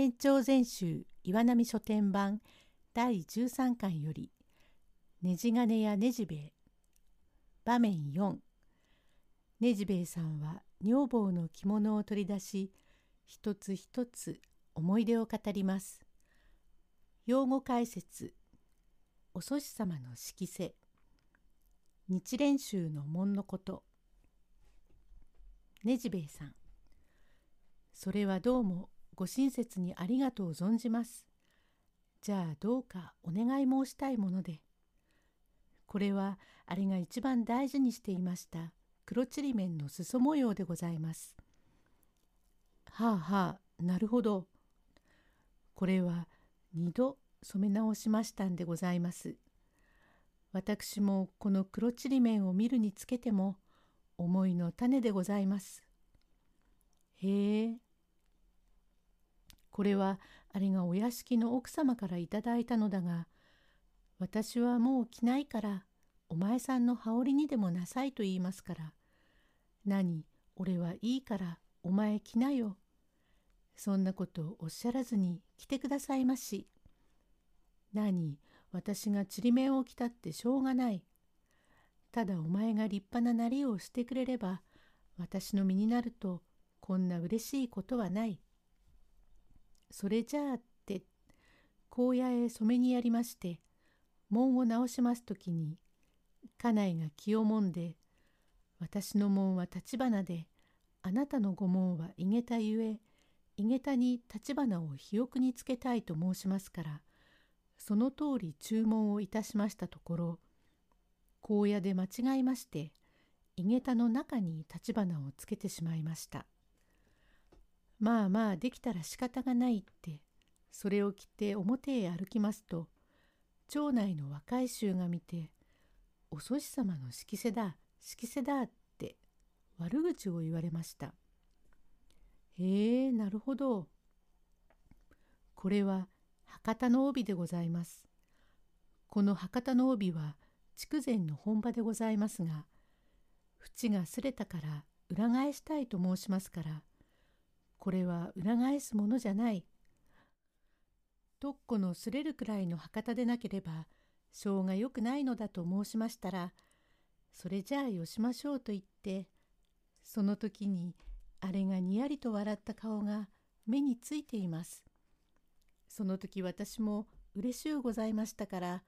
県庁全集岩波書店版第13巻よりねじ金やねじべえ場面4ねじべえさんは女房の着物を取り出し一つ一つ思い出を語ります。用語解説。お祖師様の色世日蓮宗の門のこと。ねじべえさん。それはどうもご親切にありがとう存じます。じゃあどうかお願い申したいもので。これはあれが一番大事にしていました黒ちりめんの裾模様でございます。はあはあなるほど。これは二度染め直しましたんでございます。私もこの黒ちりめんを見るにつけても思いの種でございます。へえこれはあれがお屋敷の奥様からいただいたのだが私はもう着ないからお前さんの羽織にでもなさいと言いますから何俺はいいからお前着なよ。そんなことをおっしゃらずに来てくださいまし。何私がちりめんを着たってしょうがない。ただお前が立派ななりをしてくれれば私の身になるとこんな嬉しいことはない。それじゃあって荒野へ染めにやりまして門を直します時に家内が気をもんで私の門は立花であなたの御門は井桁ゆえ井桁に立花を肥沃につけたいと申しますからその通り注文をいたしましたところ荒野で間違いまして井桁の中に立花をつけてしまいました。まあまあできたら仕方がないってそれを着て表へ歩きますと町内の若い衆が見て「お祖師様の色瀬だ色瀬だ」って悪口を言われました。へえなるほど。これは博多の帯でございます。この博多の帯は筑前の本場でございますが縁がすれたから裏返したいと申しますからこれは裏返すものじゃない。とっこのすれるくらいの博多でなければ、性が良くないのだと申しましたら、それじゃあよしましょうと言って、その時にあれがにやりと笑った顔が目についています。その時私も嬉しゅうございましたから、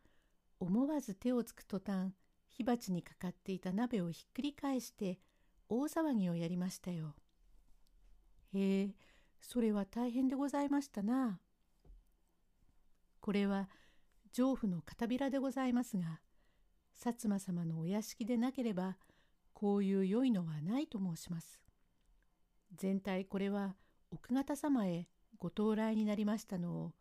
思わず手をつく途端、火鉢にかかっていた鍋をひっくり返して大騒ぎをやりましたよ。へえ、それは大変でございましたな。これは上府の片びらでございますが、薩摩様のお屋敷でなければ、こういう良いのはないと申します。全体これは奥方様へご到来になりましたのを、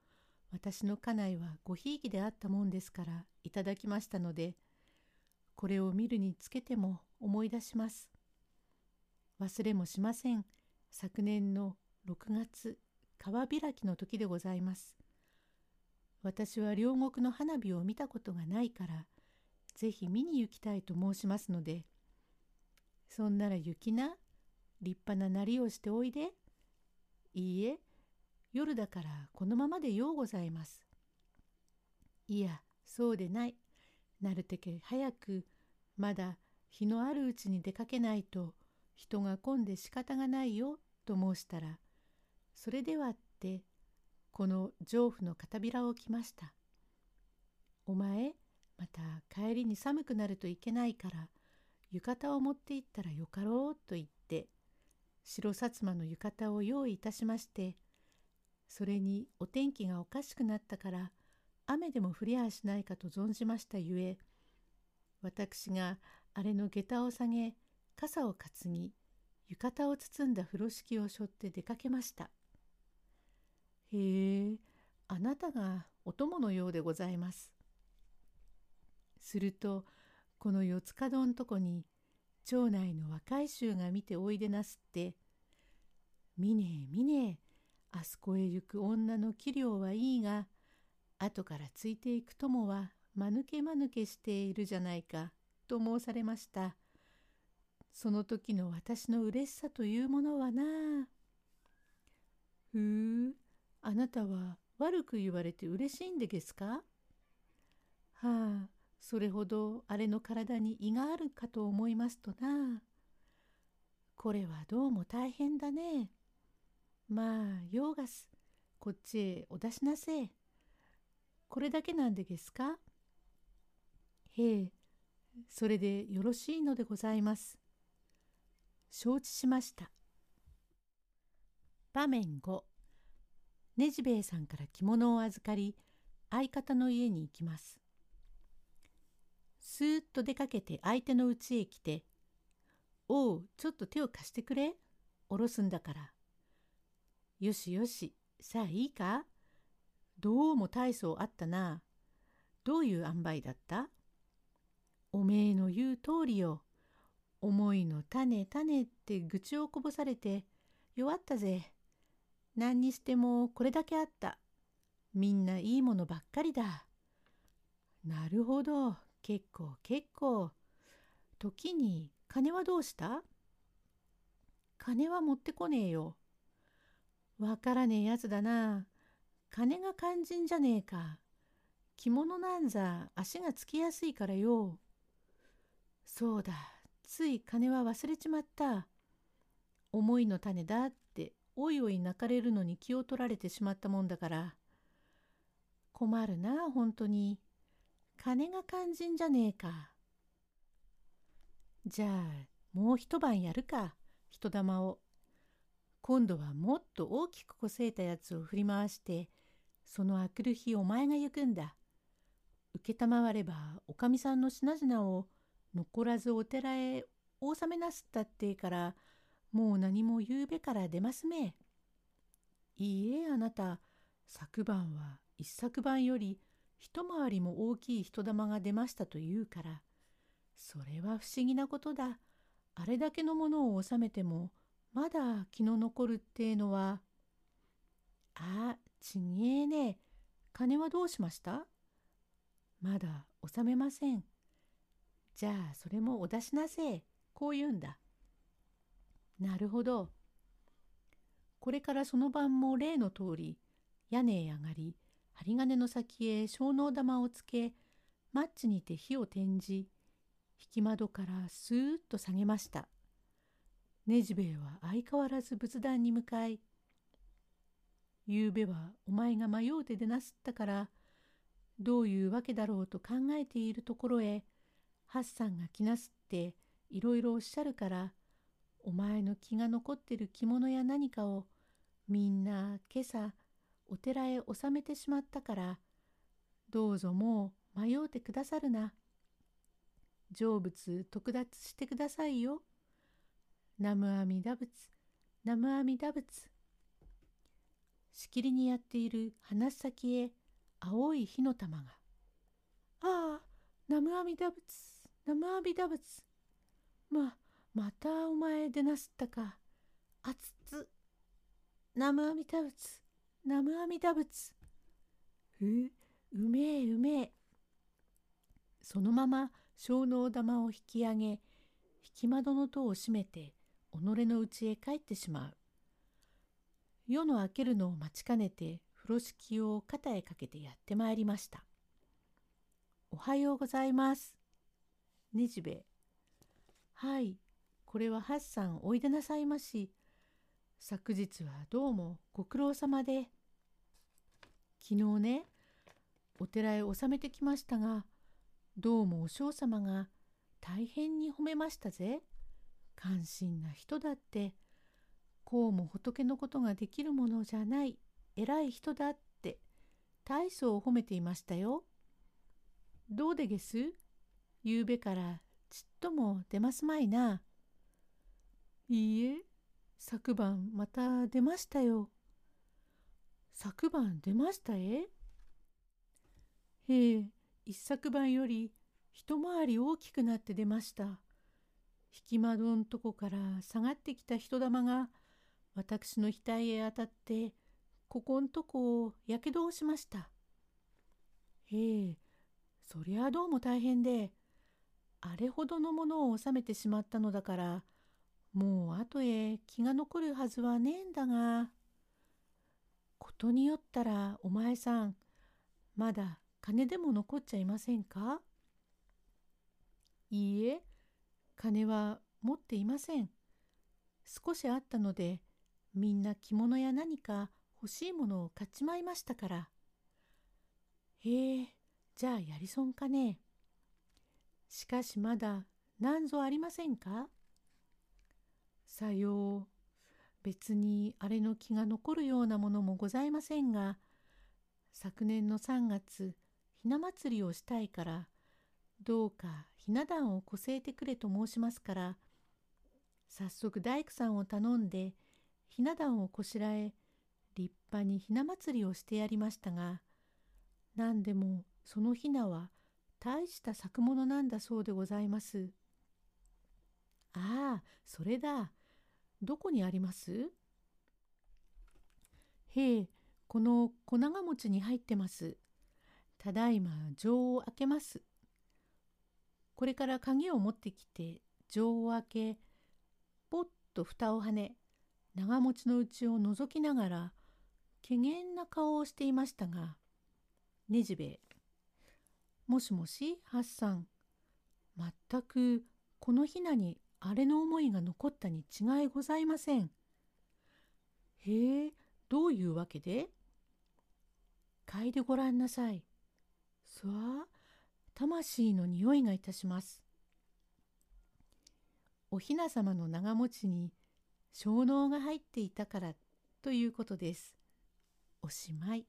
私の家内はごひいきであったもんですからいただきましたので、これを見るにつけても思い出します。忘れもしません。昨年の6月川開きの時でございます。私は両国の花火を見たことがないからぜひ見に行きたいと申しますのでそんなら行きな立派ななりをしておいでいいえ夜だからこのままでようございます。いやそうでないなるてけ早くまだ日のあるうちに出かけないと人が混んで仕方がないよと申したらそれではってこの丈夫の片びらを着ました。お前また帰りに寒くなるといけないから浴衣を持って行ったらよかろうと言って白薩摩の浴衣を用意いたしましてそれにお天気がおかしくなったから雨でも降りやしないかと存じましたゆえ私があれの下駄を下げ傘を担ぎ浴衣を包んだ風呂敷を背負って出かけました。へえ、あなたがお供のようでございます。するとこの四つ角のとこに町内の若い衆が見ておいでなすって「見ねえ見ねえあそこへ行く女の器量はいいが後からついていく友は間抜け間抜けしているじゃないか」と申されました。その時の私の嬉しさというものはなふうあなたは悪く言われて嬉しいんでげすか？はあ、それほどあれの体に胃があるかと思いますとな。これはどうも大変だね。まあ、ヨーガス、こっちへお出しなせえ。これだけなんでげすか？へえ、それでよろしいのでございます。承知しました。場面5ねじべえさんから着物を預かり相方の家に行きます。スーッと出かけて相手の家へ来て「おうちょっと手を貸してくれ。おろすんだから」「よしよしさあいいか？どうも大層あったな。どういう塩梅だった？おめえの言う通りよ。思いの種種って愚痴をこぼされて弱ったぜ。何にしてもこれだけあった。みんないいものばっかりだ。なるほど、結構結構。時に金はどうした？金は持ってこねえよ。わからねえやつだな。金が肝心じゃねえか。着物なんざ足がつきやすいからよ。そうだ、つい金は忘れちまった。思いの種だっておいおい泣かれるのに気を取られてしまったもんだから。困るな本当に。金が肝心じゃねえか。じゃあもう一晩やるか人玉を。今度はもっと大きくこせいたやつを振り回してそのあくる日お前が行くんだ。承ればおかみさんの品々を残らずお寺へお納めなすったってからもう何もゆうべから出ますめ。いいえあなた。昨晩は一昨晩より一回りも大きい人玉が出ましたと言うから。それは不思議なことだ。あれだけのものを収めてもまだ気の残るってえのは。あちげえね。金はどうしました？まだ納めません。じゃあそれもお出しなせえこう言うんだなるほど。これからその晩も例の通り屋根へ上がり針金の先へ小脳玉をつけマッチにて火を転じ引き窓からスーッと下げました。ねじべえは相変わらず仏壇に向かい「ゆうべはお前が迷うて出なすったからどういうわけだろうと考えているところへハッサンが来なすっていろいろおっしゃるからお前の気が残ってる着物や何かをみんな今朝お寺へ納めてしまったからどうぞもう迷うてくださるな。成仏特奪してくださいよ。南無阿弥陀仏、南無阿弥陀仏。しきりにやっている鼻先へ青い火の玉が。ああ、南無阿弥陀仏、南無阿弥陀仏。ま、またお前でなすったか。あつつ。ナムアミダ仏。ナムアミダ仏。う、うめえうめえ。そのまま小脳玉を引き上げ、引き窓の戸を閉めて、己の家へ帰ってしまう。夜の明けるのを待ちかねて、風呂敷を肩へかけてやってまいりました。おはようございます。ねじべ。はい、これはハッサンおいでなさいまし。昨日はどうもご苦労様で。昨日ね、お寺へ納めてきましたが、どうもお嬢様が大変に褒めましたぜ。関心な人だって、こうも仏のことができるものじゃない、偉い人だって、大層褒めていましたよ。どうでげす？ゆうべからちっとも出ますまいな。いいえ、昨晩また出ましたよ。昨晩出ましたえ？へえ、一昨晩より一回り大きくなって出ました。引き窓んとこから下がってきた人玉が私の額へ当たってここんとこをやけどをしました。へえ、そりゃどうも大変で、あれほどのものを収めてしまったのだからもう後へ気が残るはずはねえんだが。ことによったらお前さんまだ金でも残っちゃいませんか？いいえ金は持っていません。少しあったのでみんな着物や何か欲しいものを買っちまいましたから。へえじゃあやり損かね。しかしまだ何ぞありませんか？さよう。別にあれの気が残るようなものもございませんが昨年の3月ひな祭りをしたいからどうかひな壇をこせえてくれと申しますから早速大工さんを頼んでひな壇をこしらえ立派にひな祭りをしてやりましたが何でもそのひなは大した作物なんだそうでございます。ああそれだどこにあります？へえ、この粉が餅に入ってます。ただいま錠を開けます。これから鍵を持ってきて錠を開け、ぽっと蓋をはね、長持ちのうちを覗きながら、けげんな顔をしていましたが、ねじべ、もしもし、ハッサン。全くこのひなにあれの思いが残ったに違いございません。へえ、どういうわけで？嗅いでごらんなさい。すわ、魂の匂いがいたします。おひな様の長持ちに小脳が入っていたからということです。おしまい。